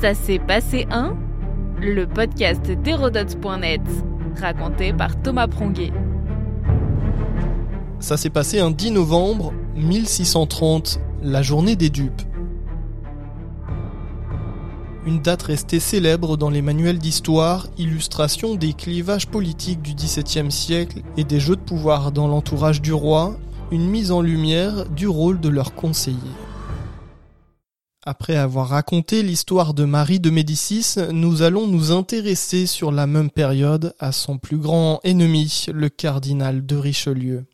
Ça s'est passé un Le podcast d'Hérodote.net, raconté par Thomas Pronguet. Ça s'est passé un 10 novembre 1630, la journée des dupes. Une date restée célèbre dans les manuels d'histoire, illustration des clivages politiques du XVIIe siècle et des jeux de pouvoir dans l'entourage du roi, une mise en lumière du rôle de leurs conseillers. Après avoir raconté l'histoire de Marie de Médicis, nous allons nous intéresser sur la même période à son plus grand ennemi, le cardinal de Richelieu.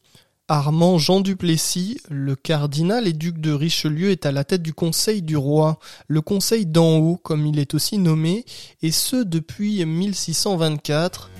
Armand Jean Duplessis, le cardinal et duc de Richelieu est à la tête du Conseil du roi, le Conseil d'en haut comme il est aussi nommé, et ce depuis 1624,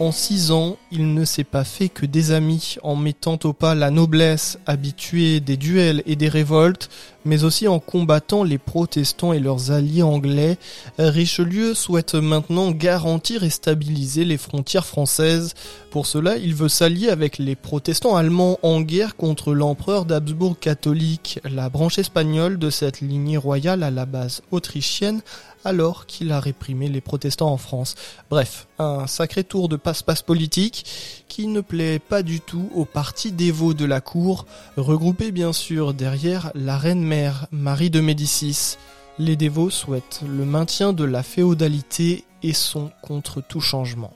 en six ans, il ne s'est pas fait que des amis en mettant au pas la noblesse habituée des duels et des révoltes, mais aussi en combattant les protestants et leurs alliés anglais. Richelieu souhaite maintenant garantir et stabiliser les frontières françaises. Pour cela, il veut s'allier avec les protestants allemands en guerre contre l'empereur d'Habsbourg catholique, la branche espagnole de cette lignée royale à la base autrichienne alors qu'il a réprimé les protestants en France. Bref, un sacré tour de passe-passe politique qui ne plaît pas du tout aux partis dévots de la cour, regroupés bien sûr derrière la reine-mère Marie de Médicis. Les dévots souhaitent le maintien de la féodalité et sont contre tout changement.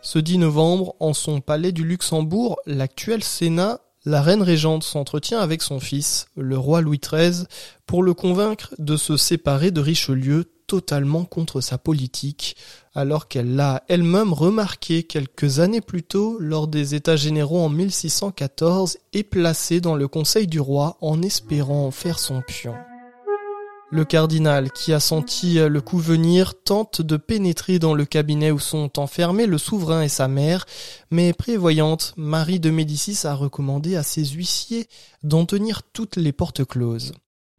Ce 10 novembre, en son palais du Luxembourg, l'actuel Sénat la reine régente s'entretient avec son fils, le roi Louis XIII, pour le convaincre de se séparer de Richelieu totalement contre sa politique, alors qu'elle l'a elle-même remarqué quelques années plus tôt lors des États généraux en 1614 et placé dans le Conseil du roi en espérant en faire son pion. Le cardinal, qui a senti le coup venir, tente de pénétrer dans le cabinet où sont enfermés le souverain et sa mère, mais prévoyante, Marie de Médicis a recommandé à ses huissiers d'en tenir toutes les portes closes.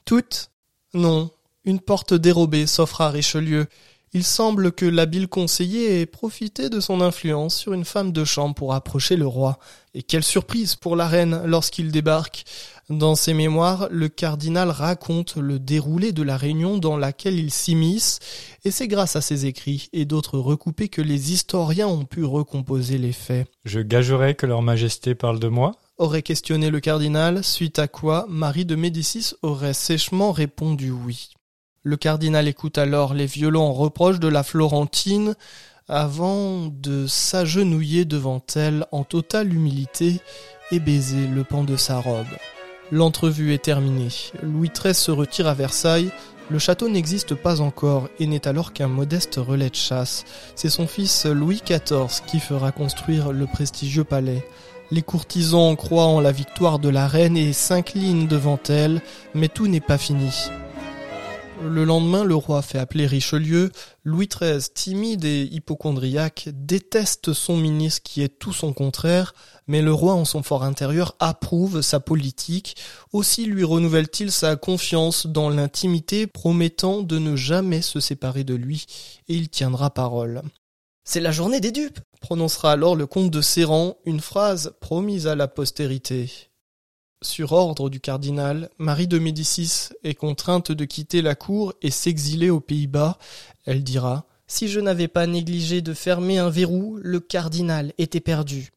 Toutes? Non. Une porte dérobée s'offre à Richelieu. Il semble que l'habile conseiller ait profité de son influence sur une femme de chambre pour approcher le roi. Et quelle surprise pour la reine lorsqu'il débarque. Dans ses mémoires, le cardinal raconte le déroulé de la réunion dans laquelle il s'immisce, et c'est grâce à ses écrits et d'autres recoupés que les historiens ont pu recomposer les faits. Je gagerais que leur majesté parle de moi aurait questionné le cardinal, suite à quoi Marie de Médicis aurait sèchement répondu oui. Le cardinal écoute alors les violents reproches de la Florentine avant de s'agenouiller devant elle en totale humilité et baiser le pan de sa robe. L'entrevue est terminée. Louis XIII se retire à Versailles. Le château n'existe pas encore et n'est alors qu'un modeste relais de chasse. C'est son fils Louis XIV qui fera construire le prestigieux palais. Les courtisans croient en la victoire de la reine et s'inclinent devant elle, mais tout n'est pas fini. Le lendemain, le roi fait appeler Richelieu. Louis XIII, timide et hypochondriaque, déteste son ministre qui est tout son contraire, mais le roi en son fort intérieur approuve sa politique. Aussi lui renouvelle-t-il sa confiance dans l'intimité, promettant de ne jamais se séparer de lui, et il tiendra parole. C'est la journée des dupes, prononcera alors le comte de Serran, une phrase promise à la postérité. Sur ordre du cardinal, Marie de Médicis est contrainte de quitter la cour et s'exiler aux Pays-Bas. Elle dira Si je n'avais pas négligé de fermer un verrou, le cardinal était perdu.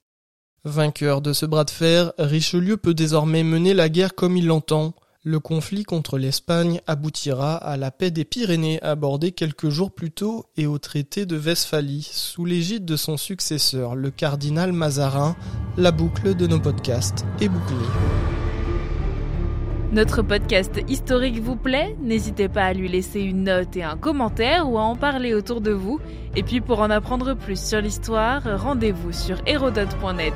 Vainqueur de ce bras de fer, Richelieu peut désormais mener la guerre comme il l'entend. Le conflit contre l'Espagne aboutira à la paix des Pyrénées abordée quelques jours plus tôt et au traité de Westphalie sous l'égide de son successeur, le cardinal Mazarin. La boucle de nos podcasts est bouclée. Notre podcast historique vous plaît? N'hésitez pas à lui laisser une note et un commentaire ou à en parler autour de vous. Et puis pour en apprendre plus sur l'histoire, rendez-vous sur hérodote.net.